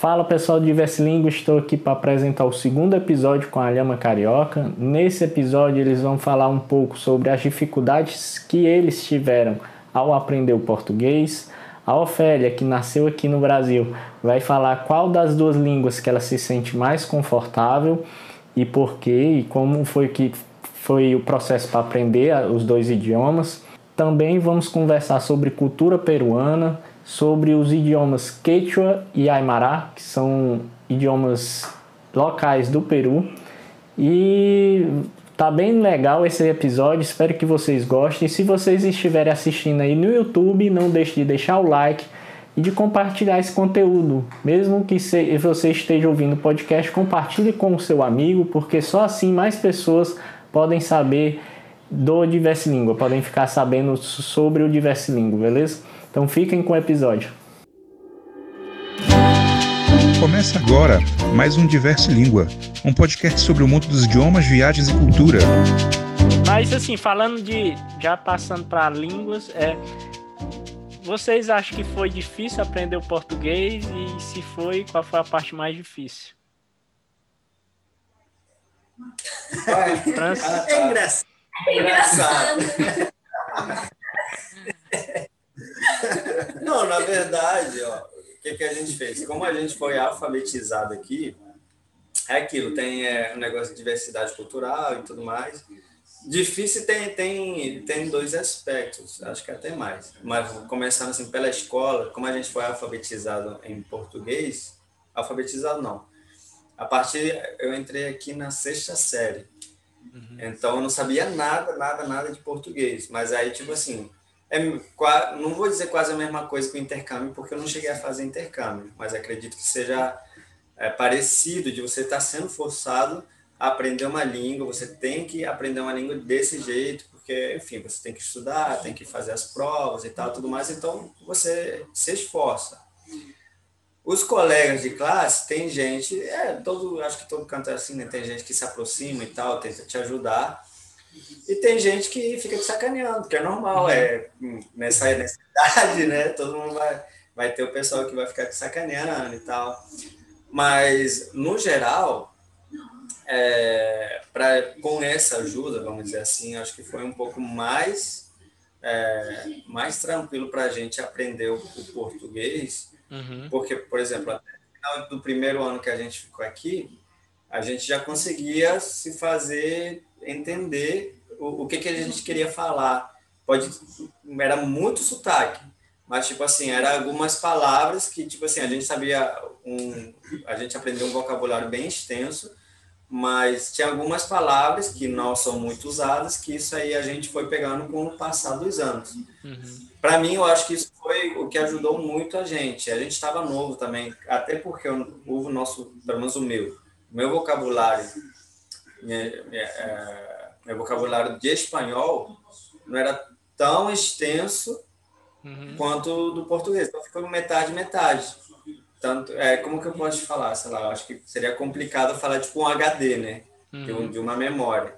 Fala pessoal de Diversilíngua, estou aqui para apresentar o segundo episódio com a Lhama Carioca. Nesse episódio eles vão falar um pouco sobre as dificuldades que eles tiveram ao aprender o português. A Ofélia, que nasceu aqui no Brasil, vai falar qual das duas línguas que ela se sente mais confortável e por quê e como foi que foi o processo para aprender os dois idiomas. Também vamos conversar sobre cultura peruana, sobre os idiomas Quechua e Aymara, que são idiomas locais do Peru. E tá bem legal esse episódio, espero que vocês gostem. Se vocês estiverem assistindo aí no YouTube, não deixe de deixar o like e de compartilhar esse conteúdo. Mesmo que você esteja ouvindo o podcast, compartilhe com o seu amigo, porque só assim mais pessoas podem saber do Diversilíngua, podem ficar sabendo sobre o Diversilíngua, beleza? Então fiquem com o episódio. Começa agora mais um Diverso Língua, um podcast sobre o mundo dos idiomas, viagens e cultura. Mas assim, falando de já passando para línguas, é vocês acham que foi difícil aprender o português e se foi, qual foi a parte mais difícil? É, é engraçado. É engraçado. Não, na verdade, ó, o que, que a gente fez? Como a gente foi alfabetizado aqui, é aquilo, tem é, um negócio de diversidade cultural e tudo mais. Difícil tem, tem, tem dois aspectos, acho que até mais. Mas começando assim pela escola, como a gente foi alfabetizado em português, alfabetizado não. A partir, eu entrei aqui na sexta série. Uhum. Então eu não sabia nada, nada, nada de português. Mas aí, tipo assim, é, não vou dizer quase a mesma coisa que o intercâmbio, porque eu não cheguei a fazer intercâmbio, mas acredito que seja é, parecido de você estar tá sendo forçado a aprender uma língua, você tem que aprender uma língua desse jeito, porque, enfim, você tem que estudar, tem que fazer as provas e tal, tudo mais, então você se esforça. Os colegas de classe, tem gente, é, todo, acho que todo canto é assim, né? Tem gente que se aproxima e tal, tenta te ajudar, e tem gente que fica te sacaneando, que é normal, uhum. é nessa, nessa idade, né? Todo mundo vai, vai ter o pessoal que vai ficar te sacaneando e tal. Mas, no geral, é, pra, com essa ajuda, vamos dizer assim, acho que foi um pouco mais, é, mais tranquilo para a gente aprender o, o português, uhum. porque, por exemplo, até no final do primeiro ano que a gente ficou aqui, a gente já conseguia se fazer entender o, o que, que a gente queria falar. Pode, era muito sotaque, mas tipo assim, era algumas palavras que tipo assim, a gente sabia um, a gente aprendeu um vocabulário bem extenso, mas tinha algumas palavras que não são muito usadas, que isso aí a gente foi pegando com o passar dos anos. Uhum. Para mim, eu acho que isso foi o que ajudou muito a gente. A gente estava novo também, até porque o, nosso, pelo menos o meu, meu vocabulário, minha, minha, é, meu vocabulário de espanhol não era tão extenso uhum. quanto do português. Então ficou metade, metade. Tanto, é, como que eu posso falar? Sei lá, acho que seria complicado falar tipo um HD, né? Uhum. De, uma memória.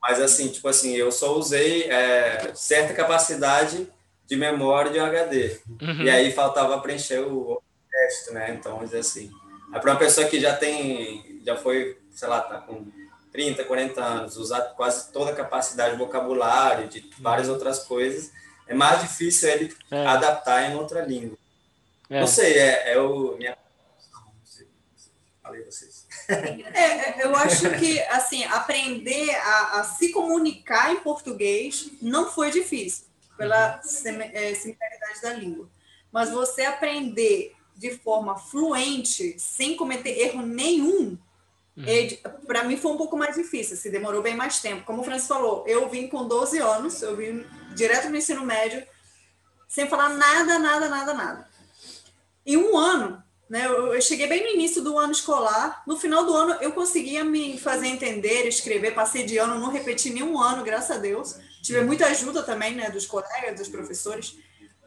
Mas assim, tipo assim, eu só usei é, certa capacidade de memória de um HD. Uhum. E aí faltava preencher o resto, né? Então, dizer assim. Para uma pessoa que já tem, já foi, sei lá, tá com 30, 40 anos, usar quase toda a capacidade de vocabulário, de várias outras coisas, é mais difícil ele é. adaptar em outra língua. É. Não sei, é, é o minha falei vocês. É, é, eu acho que assim aprender a, a, se comunicar em português não foi difícil pela é, similaridade da língua, mas você aprender de forma fluente, sem cometer erro nenhum, Uhum. Para mim foi um pouco mais difícil, se demorou bem mais tempo. Como o Francis falou, eu vim com 12 anos, eu vim direto no ensino médio, sem falar nada, nada, nada, nada. Em um ano, né, eu, eu cheguei bem no início do ano escolar, no final do ano eu conseguia me fazer entender, escrever, passei de ano, não repeti nenhum ano, graças a Deus. Tive muita ajuda também, né, dos colegas, dos professores.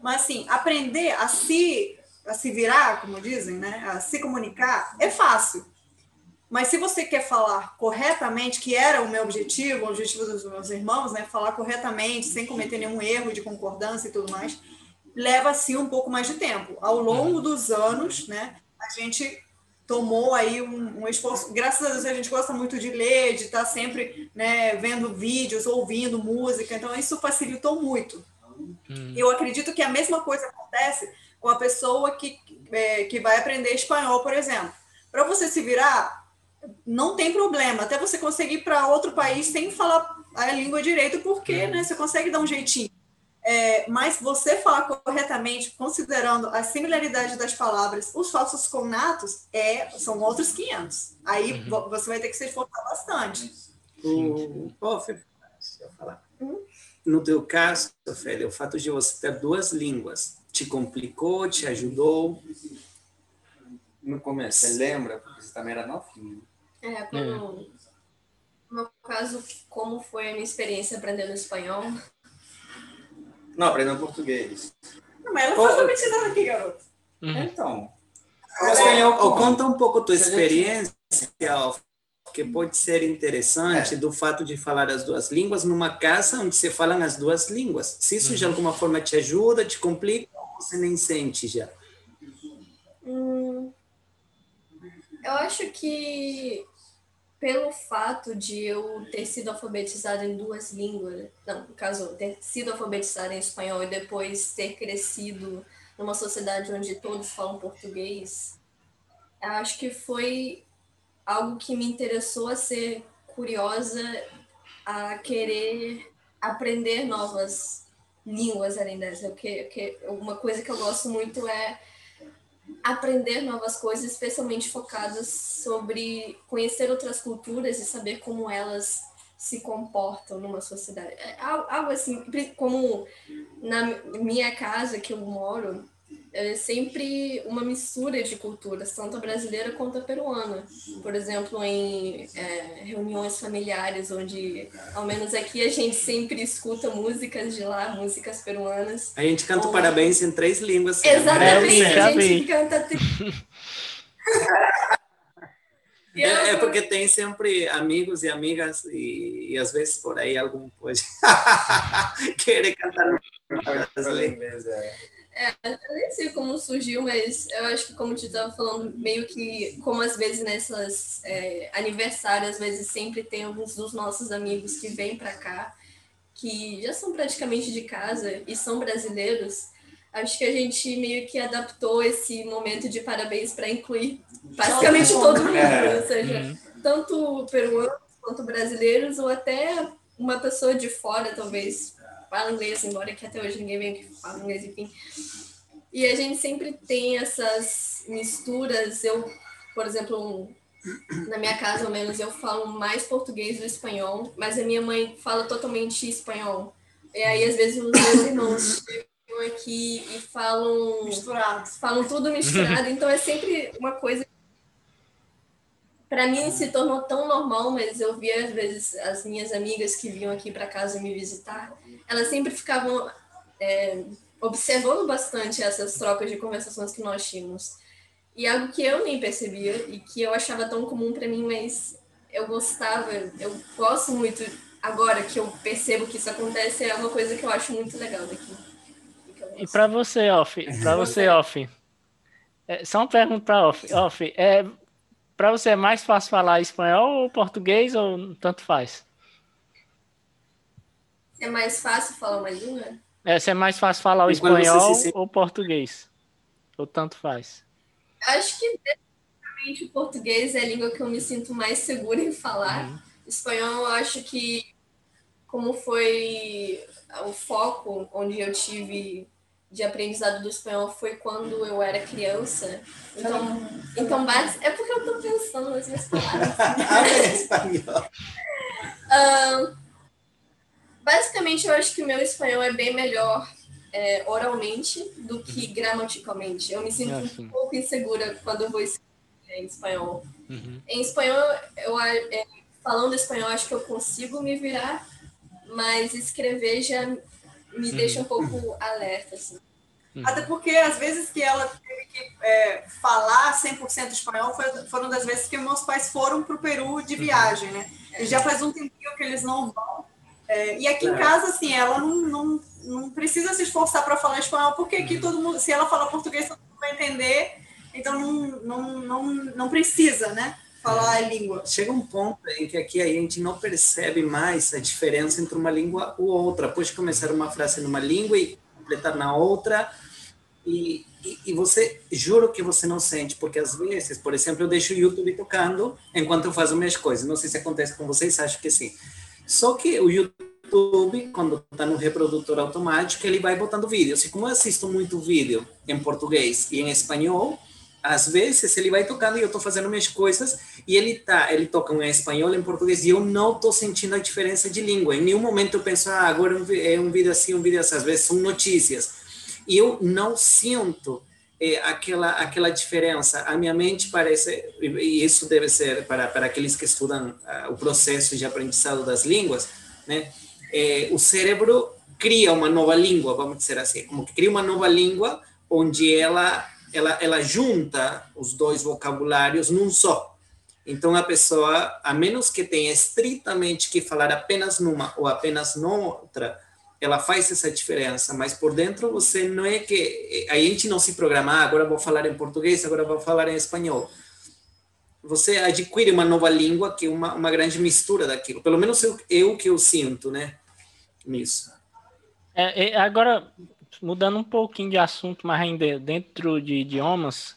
Mas, assim, aprender a se, a se virar, como dizem, né, a se comunicar, é fácil mas se você quer falar corretamente, que era o meu objetivo, o objetivo dos meus irmãos, né, falar corretamente, sem cometer nenhum erro de concordância e tudo mais, leva sim um pouco mais de tempo. Ao longo dos anos, né, a gente tomou aí um, um, esforço. Graças a Deus a gente gosta muito de ler, de estar sempre né, vendo vídeos, ouvindo música, então isso facilitou muito. Hum. Eu acredito que a mesma coisa acontece com a pessoa que, é, que vai aprender espanhol, por exemplo. Para você se virar, não tem problema, até você conseguir ir para outro país sem falar a língua direito, porque né, você consegue dar um jeitinho. É, mas você falar corretamente, considerando a similaridade das palavras, os falsos cognatos é, são outros 500. Aí uhum. você vai ter que se esforçar bastante. O, oh, deixa eu falar. Uhum. No teu caso, Ofélia, o fato de você ter duas línguas te complicou, te ajudou? No começo, você lembra? Porque você também era novinho. É, como, é. no meu caso, como foi a minha experiência aprendendo espanhol? Não, aprendendo português. Não, mas ela foi alfabetizada aqui, garoto. Uhum. Então. Mas, conta um pouco a tua experiência, que pode ser interessante é. do fato de falar as duas línguas numa casa onde se falam as duas línguas. Se isso uhum. de alguma forma te ajuda, te complica, ou você nem sente já? Hum, eu acho que pelo fato de eu ter sido alfabetizada em duas línguas, não, no caso, ter sido alfabetizada em espanhol e depois ter crescido numa sociedade onde todos falam português, acho que foi algo que me interessou a ser curiosa, a querer aprender novas línguas além dessa. Que, que, uma coisa que eu gosto muito é aprender novas coisas, especialmente focadas sobre conhecer outras culturas e saber como elas se comportam numa sociedade. É algo assim, como na minha casa que eu moro, é sempre uma mistura de culturas, tanto a brasileira quanto a peruana. Por exemplo, em é, reuniões familiares, onde, ao menos aqui, a gente sempre escuta músicas de lá, músicas peruanas. A gente canta ou... parabéns em três línguas. Exatamente, é, a gente canta. É, é, porque tem sempre amigos e amigas e, e às vezes por aí algum pode querer cantar brasileiro. É, eu nem sei como surgiu, mas eu acho que, como tu estava falando, meio que, como às vezes nessas é, aniversários, às vezes sempre tem alguns dos nossos amigos que vêm para cá, que já são praticamente de casa e são brasileiros, acho que a gente meio que adaptou esse momento de parabéns para incluir basicamente todo mundo, é. ou seja, uhum. tanto peruanos quanto brasileiros, ou até uma pessoa de fora, talvez, fala inglês, embora que até hoje ninguém vem que fala inglês, enfim. E a gente sempre tem essas misturas. Eu, por exemplo, na minha casa, ao menos, eu falo mais português do espanhol, mas a minha mãe fala totalmente espanhol. E aí, às vezes, os meus irmãos chegam aqui e falam... Misturado. Falam tudo misturado. Então, é sempre uma coisa para mim se tornou tão normal, mas eu via às vezes as minhas amigas que vinham aqui para casa me visitar elas sempre ficavam é, observando bastante essas trocas de conversações que nós tínhamos. E algo que eu nem percebia e que eu achava tão comum para mim, mas eu gostava, eu gosto muito agora que eu percebo que isso acontece, é uma coisa que eu acho muito legal daqui. E para você, Off, para você, Off, é, só uma pergunta para Off, Off, é, para você é mais fácil falar espanhol ou português ou tanto faz? É mais fácil falar uma língua? É, se é mais fácil falar o espanhol se... ou português? Ou tanto faz? Acho que definitivamente o português é a língua que eu me sinto mais segura em falar. Uhum. Espanhol, eu acho que, como foi o foco onde eu tive de aprendizado do espanhol foi quando eu era criança. Então, então base... é porque eu estou pensando nas minhas palavras. espanhol. Uh, Basicamente, eu acho que o meu espanhol é bem melhor é, oralmente do que uhum. gramaticalmente. Eu me sinto é um pouco insegura quando eu vou escrever em espanhol. Uhum. Em espanhol, eu, é, falando espanhol, acho que eu consigo me virar, mas escrever já me uhum. deixa um pouco alerta. Assim. Uhum. Até porque às vezes que ela teve que é, falar 100% espanhol foi, foram das vezes que meus pais foram para o Peru de uhum. viagem, né? E já faz um tempinho que eles não vão. É, e aqui em é. casa, assim, ela não, não, não precisa se esforçar para falar espanhol, porque aqui todo mundo, se ela falar português, todo mundo vai entender. então não, não, não, não precisa, né? Falar a língua. Chega um ponto em que aqui a gente não percebe mais a diferença entre uma língua ou outra. Pode começar uma frase numa língua e completar na outra, e, e, você, juro que você não sente, porque às vezes, por exemplo, eu deixo o YouTube tocando enquanto eu faço minhas coisas. Não sei se acontece com vocês, acho que sim. Só que o YouTube, quando está no reprodutor automático, ele vai botando vídeos. E como eu assisto muito vídeo em português e em espanhol, às vezes ele vai tocando e eu estou fazendo minhas coisas e ele tá, ele toca em espanhol, em português e eu não estou sentindo a diferença de língua. Em nenhum momento eu penso, ah, agora é um vídeo assim, um vídeo assim. Às vezes são notícias eu não sinto é, aquela aquela diferença. A minha mente parece e isso deve ser para para aqueles que estudam uh, o processo de aprendizado das línguas, né? É, o cérebro cria uma nova língua, vamos dizer assim, como que cria uma nova língua onde ela ela ela junta os dois vocabulários num só. Então a pessoa, a menos que tenha estritamente que falar apenas numa ou apenas noutra, ela faz essa diferença, mas por dentro você não é que a gente não se programa, ah, agora vou falar em português, agora vou falar em espanhol. Você adquire uma nova língua que é uma, uma grande mistura daquilo. Pelo menos eu, eu que eu sinto, né? Nisso. É, é, agora, mudando um pouquinho de assunto, mas ainda dentro de idiomas,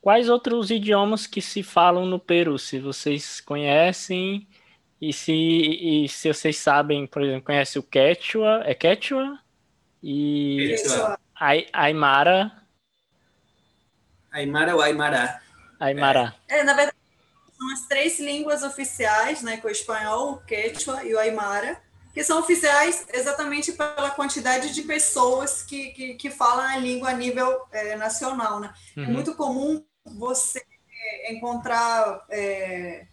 quais outros idiomas que se falam no Peru? Se vocês conhecem e se, e se vocês sabem, por exemplo, conhece o Quechua, é Quechua? E Quechua. Aymara. Aymara ou Aymara? Aymara. É. é, na verdade, são as três línguas oficiais, né, com o espanhol, o Quechua e o Aymara, que são oficiais exatamente pela quantidade de pessoas que, que, que falam a língua a nível é, nacional, né? É uhum. É muito comum você encontrar é,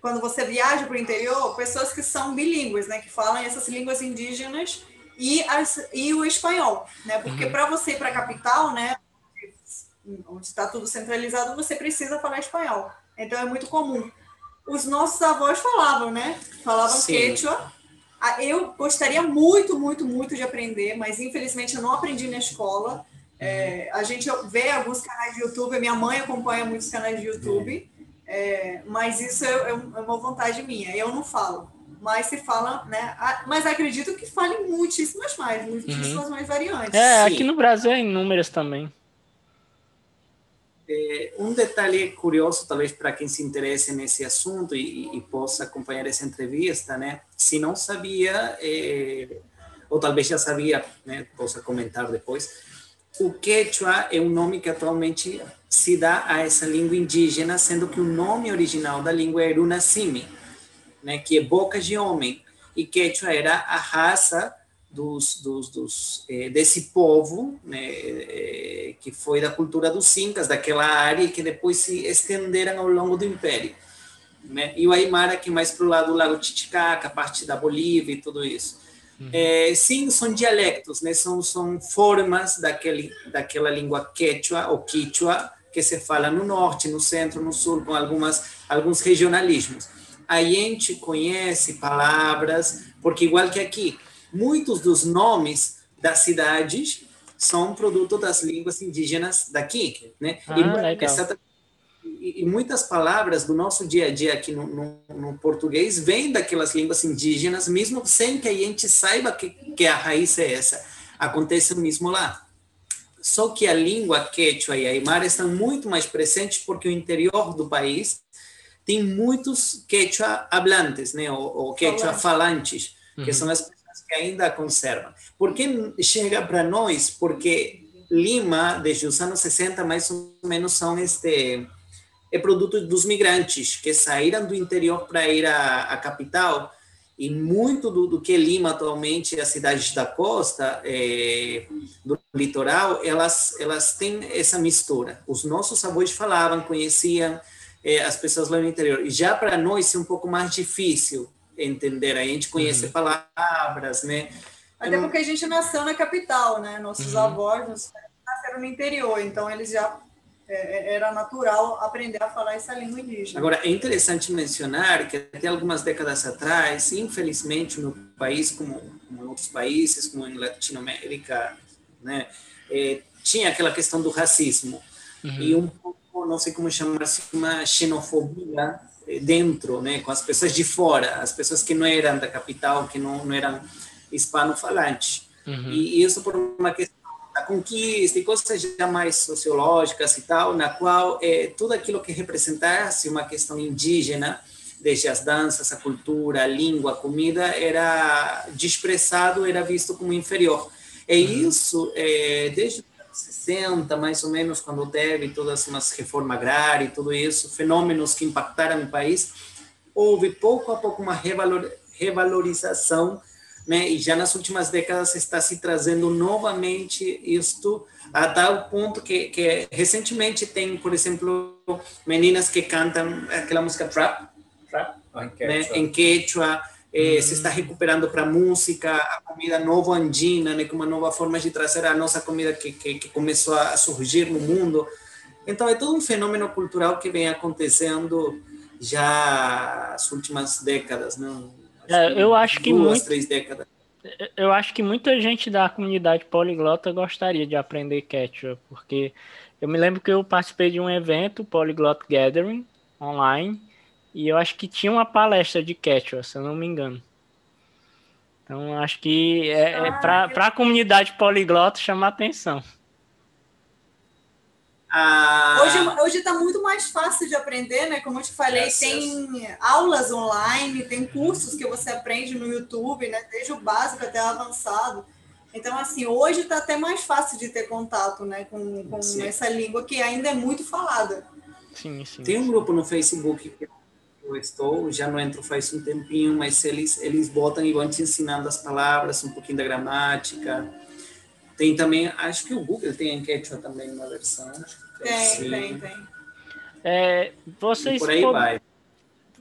quando você viaja para o interior, pessoas que são bilíngues, né, que falam essas línguas indígenas e, as, e o espanhol, né, porque uhum. para você ir para a capital, né, onde está tudo centralizado, você precisa falar espanhol. Então é muito comum. Os nossos avós falavam, né, falavam Sim. quechua. Ah, eu gostaria muito, muito, muito de aprender, mas infelizmente eu não aprendi na escola. É, a gente vê alguns canais de YouTube, minha mãe acompanha muitos canais de YouTube. É, mas isso é, é, é, uma vontade minha. Eu não falo, mas se fala, né? Mas acredito que fale muitíssimas mais, muitíssimas uhum. mais variantes. É, Sim. aqui no Brasil é inúmeras também. É, um detalhe curioso, talvez para quem se interesse nesse assunto e, e, possa acompanhar essa entrevista, né? Se não sabia, é, ou talvez já sabia, né? Possa comentar depois. O quechua é um nome que atualmente se dá a essa língua indígena, sendo que o nome original da língua é Runasimi, né, que é boca de homem, e Quechua era a raça dos, dos, dos eh, desse povo, né, eh, que foi da cultura dos incas, daquela área, e que depois se estenderam ao longo do império. Né? E o Aymara, que é mais para o lado do Lago Titicaca, parte da Bolívia e tudo isso. Uhum. É, sim, são dialectos, né? são, são formas daquele, daquela língua quechua ou quichua, que se fala no norte, no centro, no sul, com algumas, alguns regionalismos. A gente conhece palavras, porque igual que aqui, muitos dos nomes das cidades são produto das línguas indígenas daqui, né? Ah, e, e, muitas palavras do nosso dia a dia aqui no, no, no, português vêm daquelas línguas indígenas, mesmo sem que a gente saiba que, que a raiz é essa. Acontece o mesmo lá. Só que a língua quechua e aymara estão muito mais presentes porque o interior do país tem muitos quechua hablantes, né, ou, ou quechua falantes, uhum. que são as pessoas que ainda conservam. Por que chega para nós? Porque Lima, desde os anos 60, mais ou menos, são este é produto dos migrantes que saíram do interior para ir à, à capital e muito do, do, que Lima atualmente, as cidades da costa, é, do litoral, elas, elas têm essa mistura. Os nossos avós falavam, conheciam é, as pessoas lá no interior. E já para nós é um pouco mais difícil entender. A gente conhece uhum. palavras, né? Até porque a gente nasceu na capital, né? Nossos uhum. avós nasceram no interior, então eles já é, é, era natural aprender a falar essa língua indígena. Agora, é interessante mencionar que até algumas décadas atrás, infelizmente, no país, como, como em outros países, como em Latinoamérica, né, é, tinha aquela questão do racismo. Uhum. E um pouco não sei como chamar, uma xenofobia eh, dentro, né, com as pessoas de fora, as pessoas que não eram da capital, que não, não eram hispanofalantes. Uhum. E isso por uma questão da conquista e coisas já mais sociológicas e tal, na qual é, tudo aquilo que representasse uma questão indígena, desde as danças, a cultura, a língua, a comida, era desprezado, era visto como inferior. E uhum. isso, é, desde 60, mais ou menos, quando teve todas umas reformas agrárias e tudo isso, fenômenos que impactaram o país, houve pouco a pouco uma revalor, revalorização, né? E já nas últimas décadas está se trazendo novamente isto a tal ponto que, que recentemente tem, por exemplo, meninas que cantam aquela música trap, trap em quechua, né? em quechua eh, se está recuperando para a música, a comida nova andina, né, com uma nova forma de trazer a nossa comida que, que, que, começou a surgir no mundo. Então, é todo um fenômeno cultural que vem acontecendo já as últimas décadas, né? É, eu acho que duas, muito, três décadas. Eu acho que muita gente da comunidade poliglota gostaria de aprender quechua, porque eu me lembro que eu participei de um evento, Polyglot Gathering, online, e eu acho que tinha uma palestra de Quechua, se eu não me engano. Então, acho que é, é para a comunidade poliglota chamar atenção. Ah. Hoje está muito mais fácil de aprender, né? Como eu te falei, tem aulas online, tem cursos que você aprende no YouTube, né? Desde o básico até o avançado. Então, assim, hoje está até mais fácil de ter contato né, com, com essa língua que ainda é muito falada. Sim, sim. Tem um grupo no Facebook que eu estou, já não entro faz um tempinho, mas eles, eles botam e vão te ensinando as palavras, um pouquinho da gramática. Tem também, acho que o Google tem em Quechua também uma versão. Tem, tem, tem. É, vocês e por aí vai.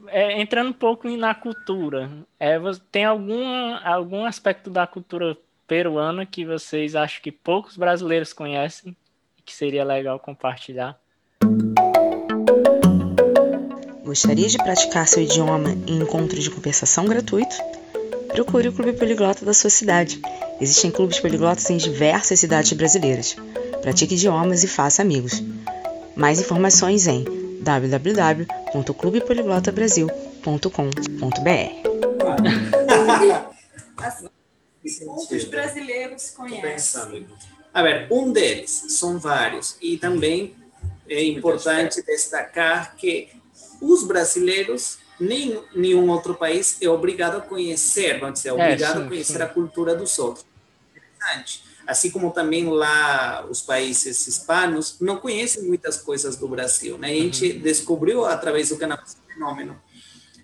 É, entrando um pouco na cultura, é, tem algum, algum aspecto da cultura peruana que vocês acham que poucos brasileiros conhecem e que seria legal compartilhar? Gostaria de praticar seu idioma em encontro de conversação gratuito? Procure o Clube Poliglota da sua cidade. Existem clubes poliglotas em diversas cidades brasileiras. Pratique idiomas e faça amigos. Mais informações em www.clubepoliglotabrasil.com.br. Poucos brasileiros conhecem. A ver, um deles, são vários, e também é importante destacar que os brasileiros, nem nenhum outro país é obrigado a conhecer, vamos dizer, é obrigado é, sim, a conhecer sim. a cultura dos outros. Interessante. Assim como também lá os países hispanos não conhecem muitas coisas do Brasil, né? A gente uhum. descobriu através do canal Fenômeno.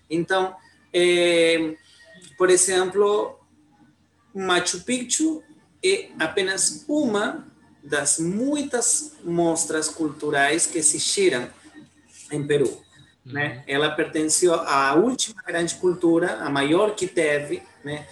Então, é, por exemplo, Machu Picchu é apenas uma das muitas mostras culturais que existiram em Peru né? Uhum. Ela pertenceu à última grande cultura, a maior que teve, né?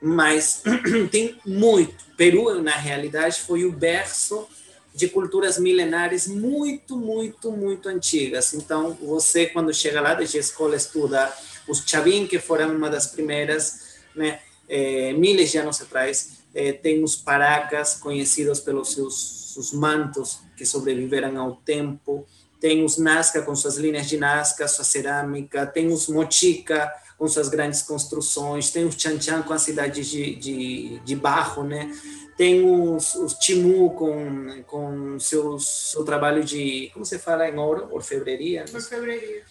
Mas tem muito. Peru, na realidade, foi o berço de culturas milenares muito, muito, muito antigas. Então, você, quando chega lá, desde a escola, estuda os Chavin, que foram uma das primeiras, né? É, miles de anos atrás. É, tem os paracas, conhecidos pelos seus, seus mantos, que sobreviveram ao tempo tem os Nazca com suas linhas de Nazca, sua cerâmica, tem os Mochica com suas grandes construções, tem os Chan com as cidades de, de, de barro, né? Tem os, os Timu com, com seus, seu trabalho de, como você fala em ouro? Orfebreria? Orfebreria.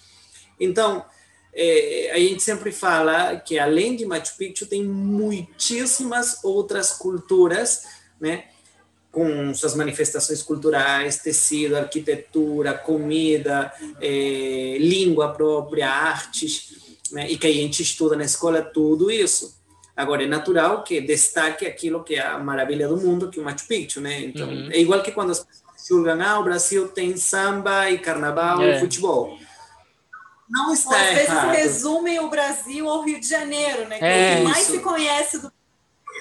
Então, é, a gente sempre fala que além de Machu Picchu tem muitíssimas outras culturas, né? Com suas manifestações culturais, tecido, arquitetura, comida, é, língua própria, artes, né? e que a gente estuda na escola tudo isso. Agora, é natural que destaque aquilo que é a maravilha do mundo, que é o Machu Picchu, né? Então, uhum. é igual que quando as pessoas julgam, ah, o Brasil tem samba e carnaval é. e futebol. Não está Às errado. vezes resumem o Brasil ao Rio de Janeiro, né? Que é, é o que mais se conhece do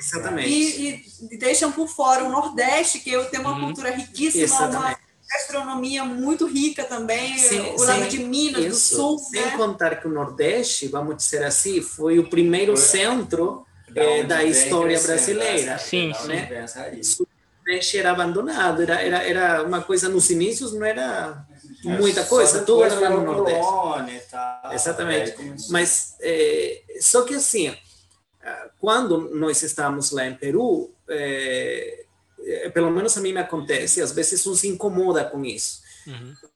Exatamente. E, e, deixam por fora o Nordeste, que tem uma uhum. cultura riquíssima, Exatamente. uma gastronomia muito rica também, sim, o lado de Minas, isso. do Sul. Sem né? contar que o Nordeste, vamos dizer assim, foi o primeiro foi. centro da, é, da história brasileira. Sim, né? sim. O Nordeste era abandonado, era, era, era uma coisa nos inícios, não era muita coisa, tudo era lá no Nordeste. Colônia e tal. Exatamente. Começou. Mas, é, só que assim, quando nós estamos lá em Peru, é, é, pelo menos a mim me acontece, às vezes um se incomoda com isso.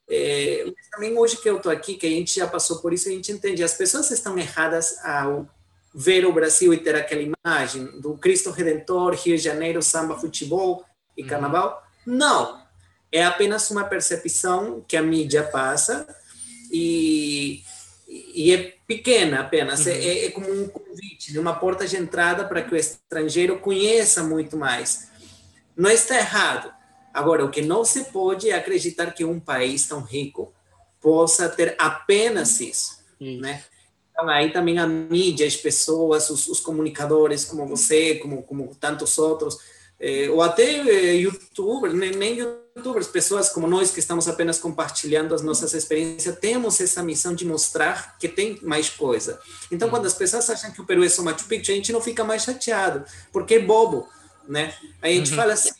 É, mas também hoje que eu estou aqui, que a gente já passou por isso, a gente entende, as pessoas estão erradas ao ver o Brasil e ter aquela imagem do Cristo Redentor, Rio de Janeiro, samba, futebol e carnaval. Não, é apenas uma percepção que a mídia passa e, e é pequena apenas, é, é como um convite, né, uma porta de entrada para que o estrangeiro conheça muito mais. Não está errado. Agora, o que não se pode é acreditar que um país tão rico possa ter apenas isso, né? Então, aí também a mídia, as pessoas, os, os comunicadores como você, como, como tantos outros, eh, ou até eh, youtubers, nem, nem youtubers, pessoas como nós que estamos apenas compartilhando as nossas experiências, temos essa missão de mostrar que tem mais coisa. Então, quando as pessoas acham que o Peru é só Machu Picchu, a gente não fica mais chateado, porque é bobo, né? A gente fala assim,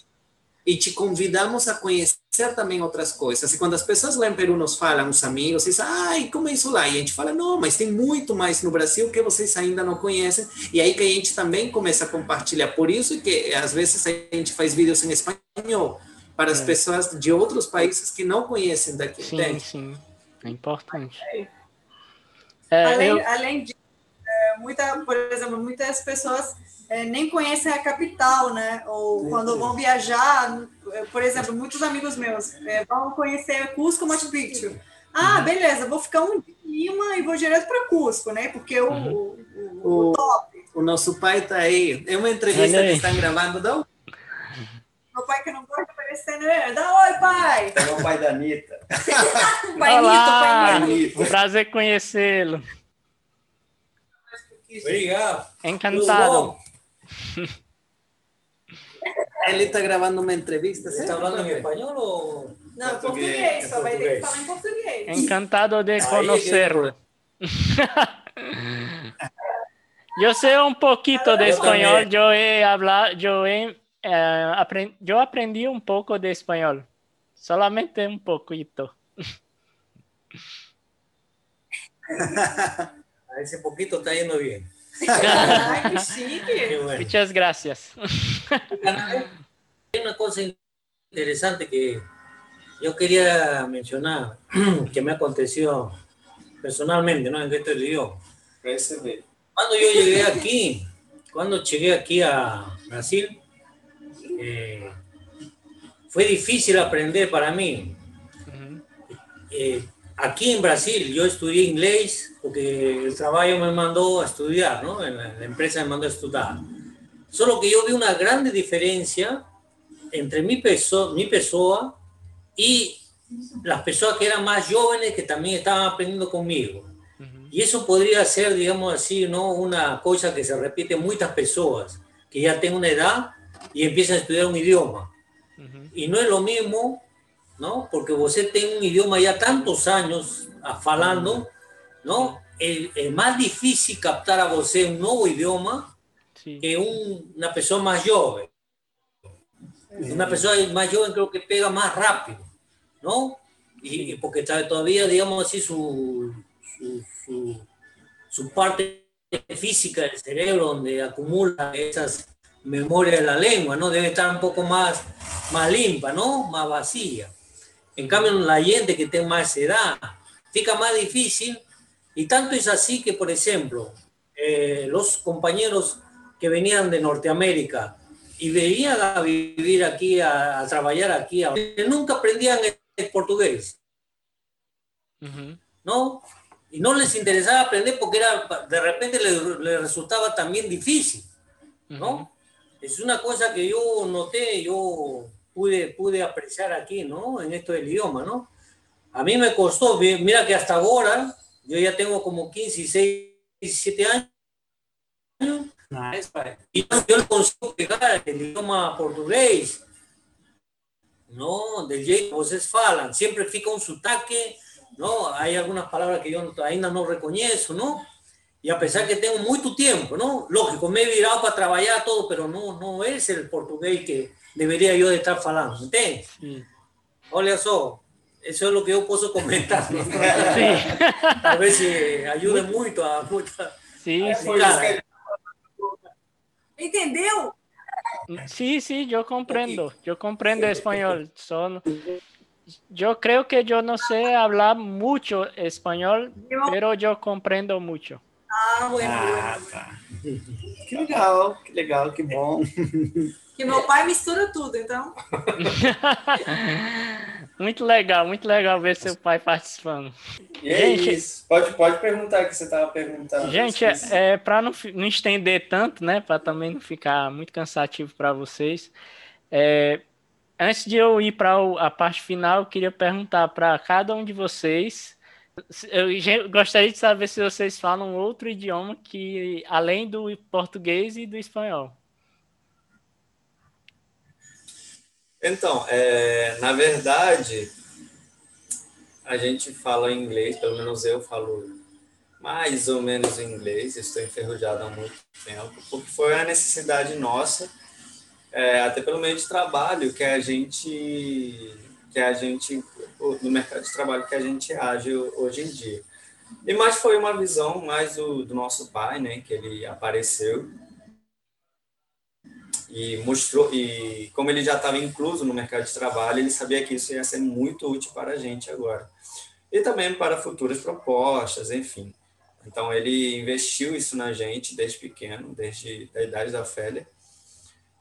e te convidamos a conhecer também outras coisas. E quando as pessoas lá em Peru nos falam, os amigos, dizem, ai, como é isso lá? E a gente fala, não, mas tem muito mais no Brasil que vocês ainda não conhecem. E aí que a gente também começa a compartilhar. Por isso que às vezes a gente faz vídeos em espanhol para as pessoas de outros países que não conhecem daqui. Sim, entende? sim. É importante. É, além, eu- além disso, é, muita, por exemplo, muitas pessoas é, nem conhecem a capital, né? Ou quando vão viajar, é, por exemplo, muitos amigos meus é, vão conhecer Cusco, Machu Picchu. Ah, beleza, vou ficar um dia em Lima e vou direto para Cusco, né? Porque o, o, o O, top, o nosso pai está aí. É uma entrevista que estão gravando. Um meu pai que não gosta de aparecer, né? Dá oi, pai! É o pai da Anitta. Pai Olá, Nito, pai Nito. um prazer conhecê-lo. Obrigado. Encantado. Ele está gravando uma entrevista. ¿Você está hablando en español o...? Não, Português, português, só vai ter que português. falar em português. Encantado de que- conocerlo. Yo sé un poquito de también. yo he hablado, yo he eh, apren- yo aprendí un poco de español, solamente un poquito. A ese poquito está yendo bien. Qué chique! bueno. Muchas gracias. Hay una cosa interesante que yo quería mencionar, que me aconteció personalmente, ¿no? En esto del idioma. Cuando yo llegué aquí, cuando llegué aquí a Brasil, eh, fue difícil aprender para mí. Eh, aquí en Brasil yo estudié inglés porque el trabajo me mandó a estudiar, ¿no? En la, la empresa me mandó a estudiar. Solo que yo vi una grande diferencia entre mi, perso mi persona y las personas que eran más jóvenes que también estaban aprendiendo conmigo. Y eso podría ser, digamos así, ¿no? una cosa que se repite en muchas personas que ya tienen una edad y empiezan a estudiar un idioma. Y no es lo mismo, ¿no? Porque usted tiene un idioma ya tantos años a falando, ¿no? Es, es más difícil captar a usted un nuevo idioma Sí. que un- una persona más joven. Una persona más joven creo que pega más rápido, ¿no? Y, y porque todavía, digamos así, su, su, su, su parte física del cerebro donde acumula esas memorias de la lengua, ¿no? Debe estar un poco más, más limpa, ¿no? Más vacía. En cambio, la gente que tiene más edad, fica más difícil y tanto es así que, por ejemplo, eh, los compañeros que venían de Norteamérica y venían a vivir aquí, a, a trabajar aquí, a- nunca aprendían el, portugués. ¿no? Y no les interesaba aprender porque era, de repente les, les resultaba también difícil, ¿no? Es una cosa que yo noté, yo pude, pude apreciar aquí, ¿no? En esto del idioma, ¿no? A mí me costó, mi- mira que hasta ahora, yo ya tengo como 15, 16, 17 años, y yo, no consigo pegar el idioma portugués, ¿no? Del jeito que vocês falam, siempre fica un sotaque, ¿no? Hay algunas palabras que yo ainda no reconozco, ¿no? Y a pesar que tengo mucho tiempo, ¿no? Lógico, me he virado para trabajar todo, pero no, no es el portugués que debería yo de estar falando, ¿entiendes? Sí. Olha só, Isso é o que eu posso comentar. Sim. Talvez ajude muito a muita. Sim, sim. Entendeu? Sí, sí, yo comprendo, yo comprendo español. Son, yo creo que yo no sé hablar mucho español, pero yo comprendo mucho. Ah, bueno. Ah, tá. Que legal, que legal, que bom. Que meu pai mistura tudo, então. muito legal, muito legal ver seu pai participando. E é gente, isso. Pode, pode perguntar o que você estava perguntando. Gente, é, é para não, não estender tanto, né? Para também não ficar muito cansativo para vocês. É, antes de eu ir para a parte final, eu queria perguntar para cada um de vocês. Eu gostaria de saber se vocês falam outro idioma que além do português e do espanhol. Então, é, na verdade, a gente fala inglês, pelo menos eu falo mais ou menos inglês, estou enferrujado há muito tempo, porque foi a necessidade nossa, é, até pelo meio de trabalho que a gente, que a gente, no mercado de trabalho que a gente age hoje em dia. E mais foi uma visão mais do, do nosso pai, né, que ele apareceu e mostrou e como ele já estava incluso no mercado de trabalho, ele sabia que isso ia ser muito útil para a gente agora. E também para futuras propostas, enfim. Então ele investiu isso na gente desde pequeno, desde a idade da Félia.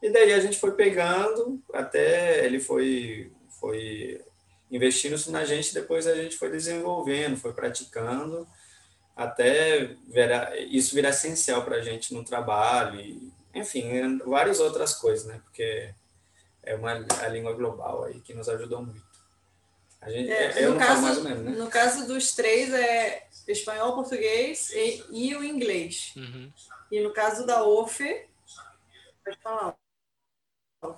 E daí a gente foi pegando até ele foi foi investindo isso na gente, depois a gente foi desenvolvendo, foi praticando até virar, isso virar essencial para a gente no trabalho e enfim, várias outras coisas, né? Porque é uma a língua global aí que nos ajudou muito. A gente, é, eu no caso, mais ou menos, né? No caso dos três é espanhol, português e, e o inglês. Uhum. E no caso da OFE, pode falar. Uh...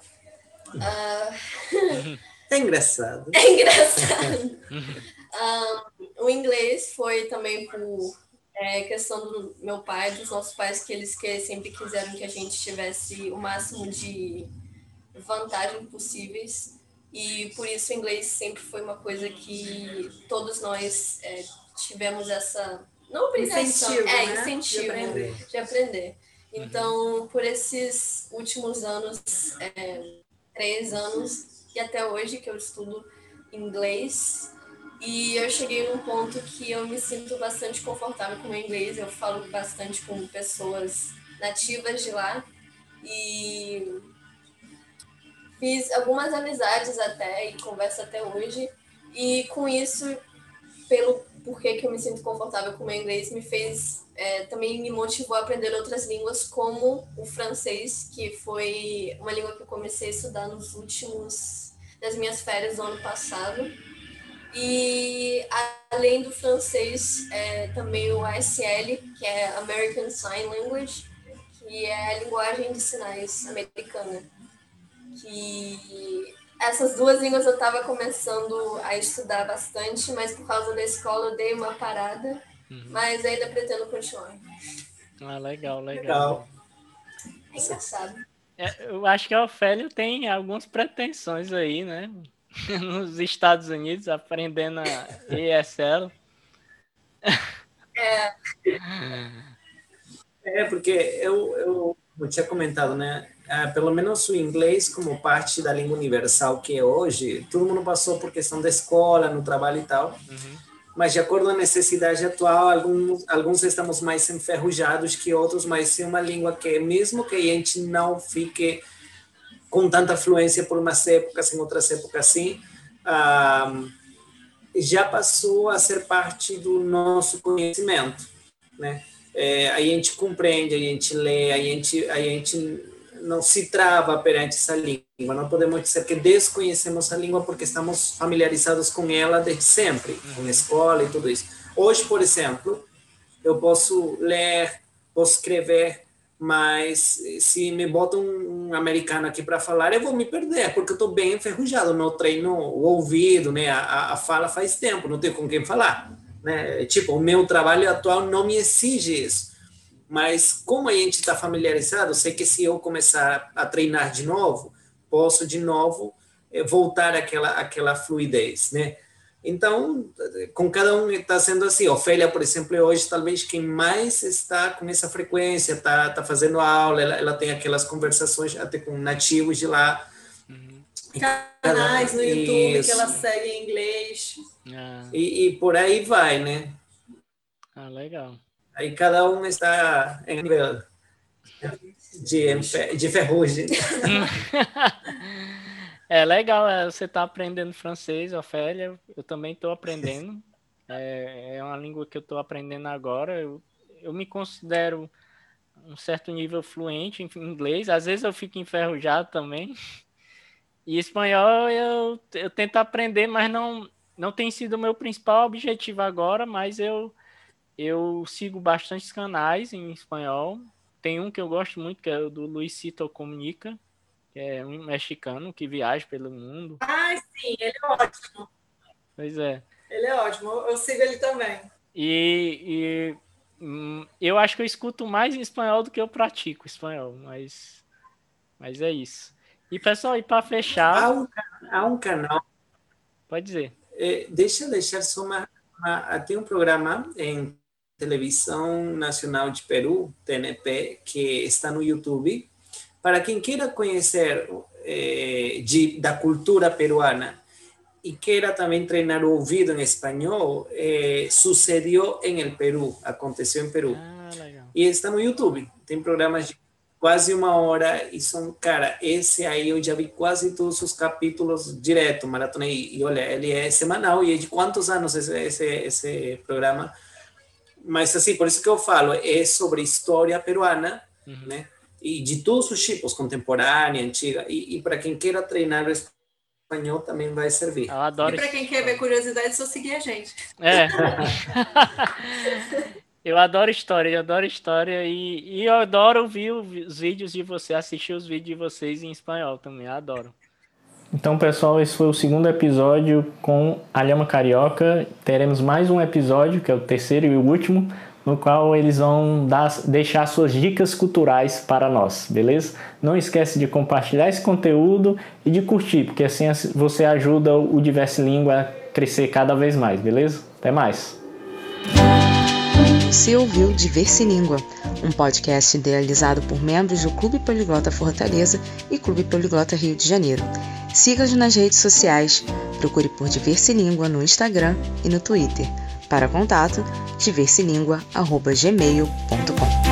É engraçado. É engraçado. um, o inglês foi também por é questão do meu pai, dos nossos pais, que eles que sempre quiseram que a gente tivesse o máximo de vantagem possíveis. E por isso o inglês sempre foi uma coisa que todos nós é, tivemos essa. Não obrigação, incentivo, é, né? incentivo de aprender. De aprender. Então, por esses últimos anos, é, três anos, e até hoje que eu estudo inglês, e eu cheguei num ponto que eu me sinto bastante confortável com o inglês. Eu falo bastante com pessoas nativas de lá. E fiz algumas amizades até e converso até hoje. E com isso, pelo porquê que eu me sinto confortável com o inglês, me fez é, também me motivou a aprender outras línguas, como o francês, que foi uma língua que eu comecei a estudar nos últimos das minhas férias do ano passado. E além do francês, é, também o ASL, que é American Sign Language, que é a linguagem de sinais americana. Que essas duas línguas eu estava começando a estudar bastante, mas por causa da escola eu dei uma parada, uhum. mas ainda pretendo continuar. Ah, legal, legal. legal. É engraçado. É, eu acho que o Ofélio tem algumas pretensões aí, né? nos Estados Unidos aprendendo a ESL. É. É, porque eu, eu, eu tinha comentado, né? Ah, pelo menos o inglês, como parte da língua universal que é hoje, todo mundo passou por questão da escola, no trabalho e tal. Uhum. Mas, de acordo com a necessidade atual, alguns, alguns estamos mais enferrujados que outros, mas é uma língua que, mesmo que a gente não fique com tanta fluência por umas épocas, em outras épocas sim, ah, já passou a ser parte do nosso conhecimento, né? É, a gente compreende, a gente lê, a gente, a gente não se trava perante essa língua. Não podemos dizer que desconhecemos a língua porque estamos familiarizados com ela desde sempre, uhum. com a escola e tudo isso. Hoje, por exemplo, eu posso ler, posso escrever mas se me botam um, americano aqui para falar, eu vou me perder, porque eu estou bem enferrujado, meu treino, o ouvido, né, a, a fala faz tempo, não tenho com quem falar. Né? Tipo, o meu trabalho atual não me exige isso. Mas como a gente está familiarizado, sei que se eu começar a treinar de novo, posso de novo eh, voltar àquela, àquela fluidez, né? Então, com cada um está sendo assim. Ofélia, por exemplo, é hoje talvez quem mais está com essa frequência, está tá fazendo aula, ela, ela tem aquelas conversações até com nativos de lá. Uhum. Canais no YouTube Isso. que ela segue em inglês. Ah. E, e por aí vai, né? Ah, legal. Aí cada um está em nível de, de ferrugem. é legal, é, você está aprendendo francês, Ofélia. Eu também estou aprendendo. É, é, uma língua que eu estou aprendendo agora. Eu, eu me considero um certo nível fluente em inglês. Às vezes eu fico enferrujado também. E espanhol eu, eu tento aprender, mas não, não tem sido o meu principal objetivo agora, mas eu, eu sigo bastante canais em espanhol. Tem um que eu gosto muito, que é o do Luisito Comunica, que é um mexicano que viaja pelo mundo. Ah, sim, ele é ótimo. Pois é. Ele é ótimo, eu sigo ele também. E, e hum, eu acho que eu escuto mais em espanhol do que eu pratico espanhol, mas, mas é isso. E pessoal, e para fechar. Há um, há um canal. Pode dizer. É, deixa eu deixar só uma, uma. Tem um programa em Televisão Nacional de Peru, TNP, que está no YouTube. Para quem queira conhecer eh, de, da cultura peruana e queira também treinar o ouvido em espanhol, eh, sucedeu em el Peru, aconteceu em Peru. Ah, e está no YouTube. Tem programas de quase uma hora e são, cara, esse aí eu já vi quase todos os capítulos direto, maratona, e, e olha, ele é semanal, e é de quantos anos esse, esse, esse programa? mas assim, por isso que eu falo, é sobre história peruana, uhum. né? E de todos os tipos, contemporânea, antiga, e, e para quem queira treinar o espanhol também vai servir. Eu adoro. E para quem quer ver curiosidade, é só seguir a gente. É. eu adoro história, eu adoro história e, e eu adoro ouvir os vídeos de você, assistir os vídeos de vocês em espanhol também, adoro. Então, pessoal, esse foi o segundo episódio com a Lhama Carioca. Teremos mais um episódio, que é o terceiro e o último, no qual eles vão dar, deixar suas dicas culturais para nós, beleza? Não esquece de compartilhar esse conteúdo e de curtir, porque assim você ajuda o Diverse Língua a crescer cada vez mais, beleza? Até mais! Você ouviu Diverse Língua, um podcast idealizado por membros do Clube Poliglota Fortaleza e Clube Poliglota Rio de Janeiro. Siga-nos nas redes sociais, procure por Diverse Língua no Instagram e no Twitter. Para contato, diverselingua.gmail.com